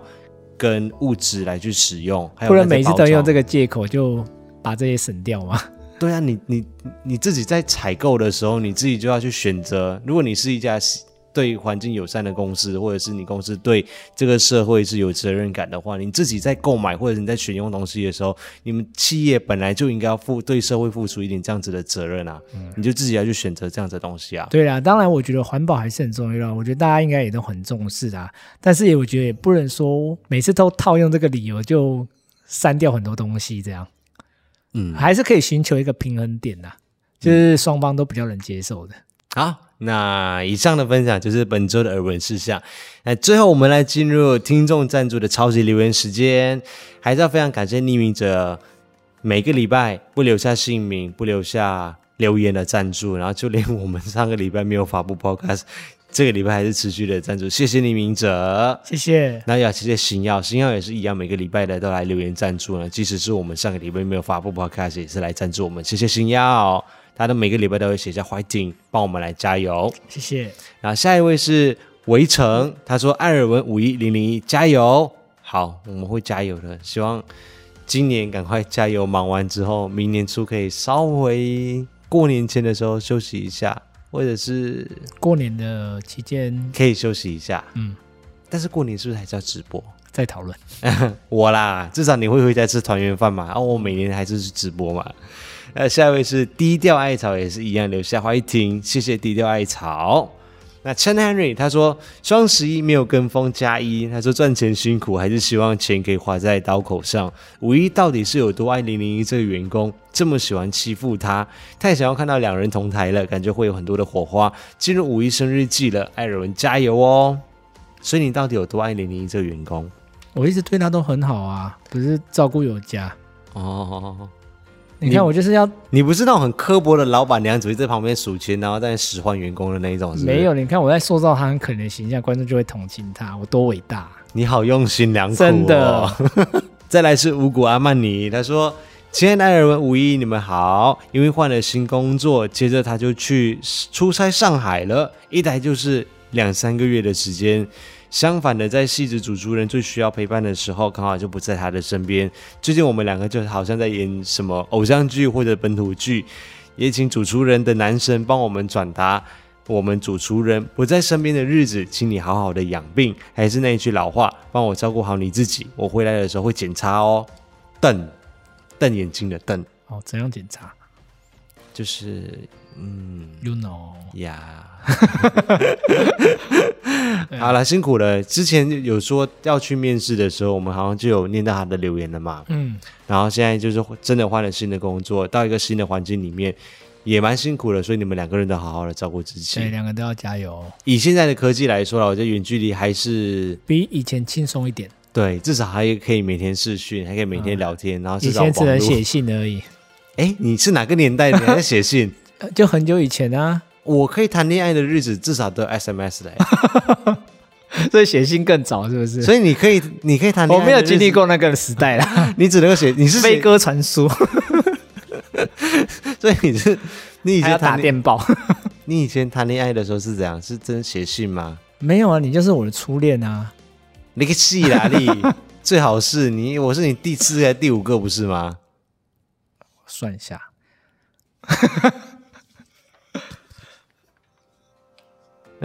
跟物质来去使用。还有不然每次都用这个借口就把这些省掉吗？对啊，你你你自己在采购的时候，你自己就要去选择。如果你是一家对环境友善的公司，或者是你公司对这个社会是有责任感的话，你自己在购买或者你在选用东西的时候，你们企业本来就应该要负对社会付出一点这样子的责任啊，嗯、你就自己要去选择这样子的东西啊。对啊，当然我觉得环保还是很重要，我觉得大家应该也都很重视啊。但是也我觉得也不能说每次都套用这个理由就删掉很多东西，这样，嗯，还是可以寻求一个平衡点呐，就是双方都比较能接受的。好、嗯。那以上的分享就是本周的耳闻事项。那最后我们来进入听众赞助的超级留言时间，还是要非常感谢匿名者每个礼拜不留下姓名、不留下留言的赞助，然后就连我们上个礼拜没有发布 Podcast，这个礼拜还是持续的赞助，谢谢匿名者，谢谢。那要谢谢星耀，星耀也是一样，每个礼拜的都来留言赞助呢，即使是我们上个礼拜没有发布 Podcast，也是来赞助我们，谢谢星耀。他的每个礼拜都会写下 fighting，帮我们来加油，谢谢。然后下一位是围城，他说艾尔文五一零零一加油，好，我们会加油的。希望今年赶快加油，忙完之后，明年初可以稍微过年前的时候休息一下，或者是过年的期间可以休息一下。嗯，但是过年是不是还是要直播？再讨论。(laughs) 我啦，至少你会回家吃团圆饭嘛？啊，我每年还是去直播嘛。那下一位是低调艾草，也是一样留下话一听，谢谢低调艾草。那 Chen Henry 他说双十一没有跟风加一，他说赚钱辛苦，还是希望钱可以花在刀口上。五一到底是有多爱零零一这个员工，这么喜欢欺负他？太想要看到两人同台了，感觉会有很多的火花。进入五一生日季了，艾尔文加油哦！所以你到底有多爱零零一这个员工？我一直对他都很好啊，可是照顾有加哦。你看，我就是要你，你不是那种很刻薄的老板娘，只会在旁边数钱，然后在使唤员工的那一种是是？没有，你看我在塑造他很可怜的形象，观众就会同情他，我多伟大！你好用心良苦，哦，真的。(laughs) 再来是五谷阿曼尼，他说：“亲爱的艾尔文、五一，你们好。因为换了新工作，接着他就去出差上海了，一待就是两三个月的时间。”相反的，在戏子主厨人最需要陪伴的时候，刚好就不在他的身边。最近我们两个就好像在演什么偶像剧或者本土剧，也请主厨人的男神帮我们转达：我们主厨人不在身边的日子，请你好好的养病。还是那一句老话，帮我照顾好你自己。我回来的时候会检查哦，瞪瞪眼睛的瞪。哦，怎样检查？就是嗯，you know 呀。好了，辛苦了。之前有说要去面试的时候，我们好像就有念到他的留言了嘛。嗯，然后现在就是真的换了新的工作，到一个新的环境里面，也蛮辛苦的。所以你们两个人都好好的照顾自己，对，两个都要加油。以现在的科技来说了，我觉得远距离还是比以前轻松一点。对，至少还可以每天视讯，还可以每天聊天，嗯、然后至少以前只能写信而已。哎，你是哪个年代？的还在写信？(laughs) 就很久以前啊。我可以谈恋爱的日子，至少都有 SMS 的，(laughs) 所以写信更早，是不是？所以你可以，你可以谈恋爱。我没有经历过那个时代啦，(laughs) 你只能够写，你是飞鸽传书，(laughs) 所以你是你以前打电报，你以前谈恋爱的时候是怎样？是真写信吗？没有啊，你就是我的初恋啊！你个屁啦你！最好是你，我是你第四个、第五个，不是吗？算一下。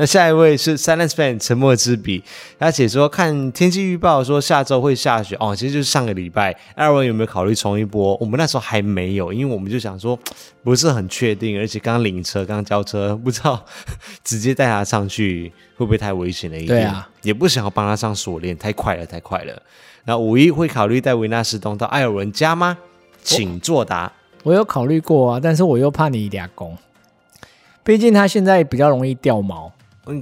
那下一位是 Silence Fan 沉默之笔，他写说看天气预报说下周会下雪哦，其实就是上个礼拜。艾尔文有没有考虑冲一波？我们那时候还没有，因为我们就想说 (tsk) 不是很确定，而且刚领车、刚交车，不知道 (laughs) 直接带他上去会不会太危险了一点。对啊，也不想要帮他上锁链，太快了，太快了。那五一会考虑带维纳斯东到艾尔文家吗？请作答。我，我有考虑过啊，但是我又怕你俩攻，毕竟他现在比较容易掉毛。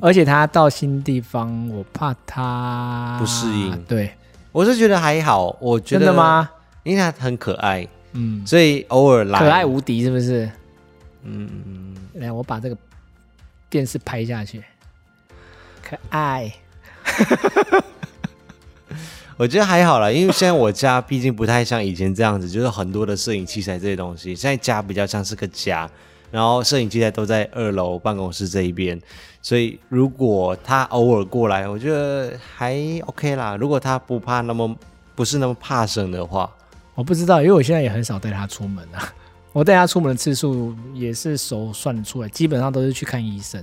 而且他到新地方，我怕他不适应。对，我是觉得还好。我觉得真的吗？因为他很可爱，嗯，所以偶尔来可爱无敌，是不是？嗯，来，我把这个电视拍下去，可爱。(laughs) 我觉得还好了，因为现在我家毕竟不太像以前这样子，就是很多的摄影器材这些东西。现在家比较像是个家。然后摄影器材都在二楼办公室这一边，所以如果他偶尔过来，我觉得还 OK 啦。如果他不怕那么不是那么怕生的话，我不知道，因为我现在也很少带他出门啊。(laughs) 我带他出门的次数也是手算得出来，基本上都是去看医生。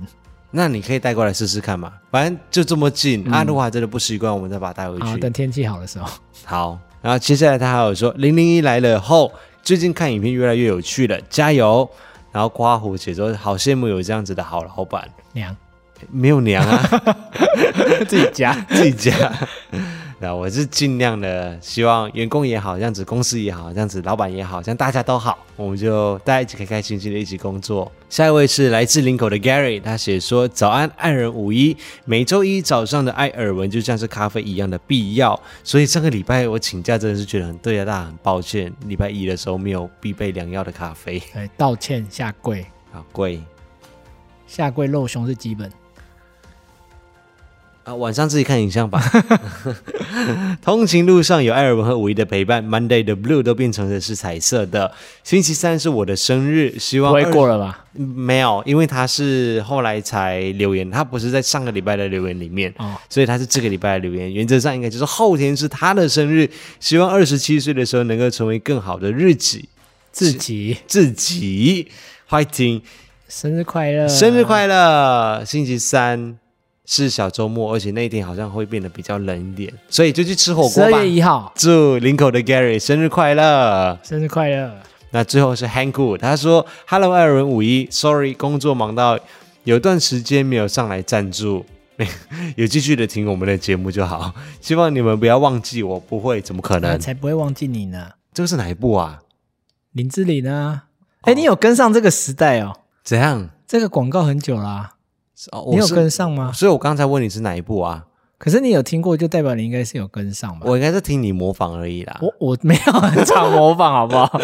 那你可以带过来试试看嘛，反正就这么近。嗯、啊，如果还真的不习惯，我们再把它带回去。好，等天气好的时候。(laughs) 好，然后接下来他还有说，零零一来了后，最近看影片越来越有趣了，加油！然后括弧写说，好羡慕有这样子的好老板。娘，没有娘啊，(laughs) 自己加 (laughs) 自己加。那我是尽量的，希望员工也好，这样子公司也好，这样子老板也好，这样大家都好，我们就大家一起开开心心的一起工作。下一位是来自林口的 Gary，他写说：早安，爱人五一，每周一早上的艾尔文就像是咖啡一样的必要，所以上个礼拜我请假真的是觉得很对啊，大家很抱歉，礼拜一的时候没有必备良药的咖啡，哎，道歉下跪，好跪，下跪露胸是基本。啊，晚上自己看影像吧。(laughs) 通勤路上有艾尔文和五一的陪伴，Monday 的 Blue 都变成的是彩色的。星期三是我的生日，希望不会过了吧？没有，因为他是后来才留言，他不是在上个礼拜的留言里面，哦、所以他是这个礼拜的留言。原则上应该就是后天是他的生日，希望二十七岁的时候能够成为更好的日子。自己自己，Fighting，生日快乐，生日快乐，星期三。是小周末，而且那一天好像会变得比较冷一点，所以就去吃火锅吧。十二月一号，祝林口的 Gary 生日快乐，生日快乐。那最后是 Hank，他说：“Hello，艾尔文五一，Sorry，工作忙到有段时间没有上来赞助，(laughs) 有继续的听我们的节目就好。希望你们不要忘记我，不会，怎么可能？才不会忘记你呢。这个是哪一部啊？林志玲呢？哎、哦，你有跟上这个时代哦？怎样？这个广告很久啦、啊。”哦，你有跟上吗？所以我刚才问你是哪一部啊？可是你有听过，就代表你应该是有跟上吧？我应该是听你模仿而已啦。我我没有很常模仿，好不好？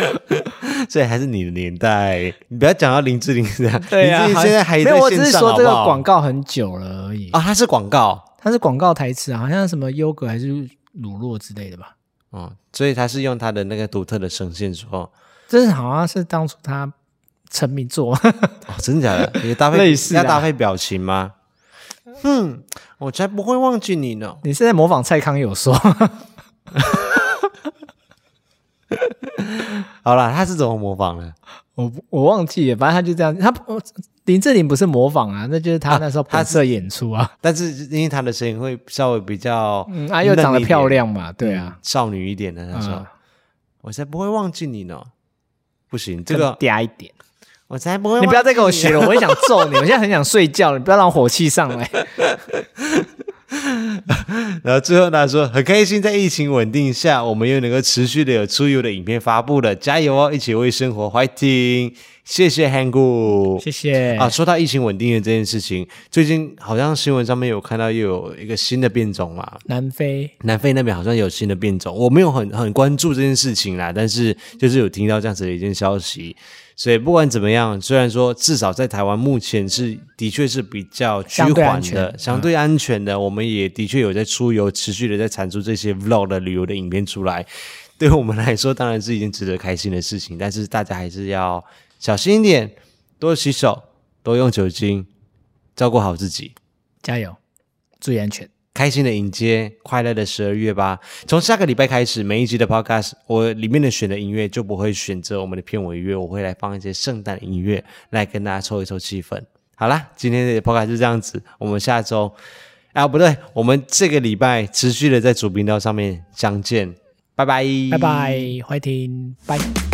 (laughs) 所以还是你的年代。你不要讲到林志玲这样。对呀、啊，你现在还在线上，没有，我只是说这个广告很久了而已。啊、哦，它是广告，它是广告台词啊，好像什么优格还是乳酪之类的吧？哦，所以他是用他的那个独特的声线说，这是好像是当初他。成名作哦，真的假的？(laughs) 你搭配类似要搭配表情吗？嗯，我才不会忘记你呢。你是在模仿蔡康永说？(laughs) 好了，他是怎么模仿的？我我忘记了，反正他就这样。他林志玲不是模仿啊，那就是他那时候拍摄演出啊。但是因为他的声音会稍微比较，嗯啊，又长得漂亮嘛，对啊，嗯、少女一点的那时候，嗯、我才不会忘记你呢。不行，这个嗲一点。我才不会！你不要再跟我学了，我也想揍你。我现在很想睡觉，你不要让我火气上来。(laughs) 然后最后他说：“很开心在疫情稳定下，我们又能够持续的有出游的影片发布了，加油哦！一起为生活 fighting！谢谢 Hangu，谢谢啊。说到疫情稳定的这件事情，最近好像新闻上面有看到又有一个新的变种嘛，南非，南非那边好像有新的变种，我没有很很关注这件事情啦，但是就是有听到这样子的一件消息。”所以不管怎么样，虽然说至少在台湾目前是的确是比较趋缓的，相对安全，相对安全的，嗯、我们也的确有在出游，持续的在产出这些 vlog 的旅游的影片出来。对我们来说，当然是一件值得开心的事情，但是大家还是要小心一点，多洗手，多用酒精，照顾好自己，加油，注意安全。开心的迎接快乐的十二月吧！从下个礼拜开始，每一集的 podcast，我里面的选的音乐就不会选择我们的片尾乐，我会来放一些圣诞音乐来跟大家凑一凑气氛。好啦，今天的 podcast 就这样子，我们下周啊不对，我们这个礼拜持续的在主频道上面相见，拜拜，拜拜，欢迎，拜。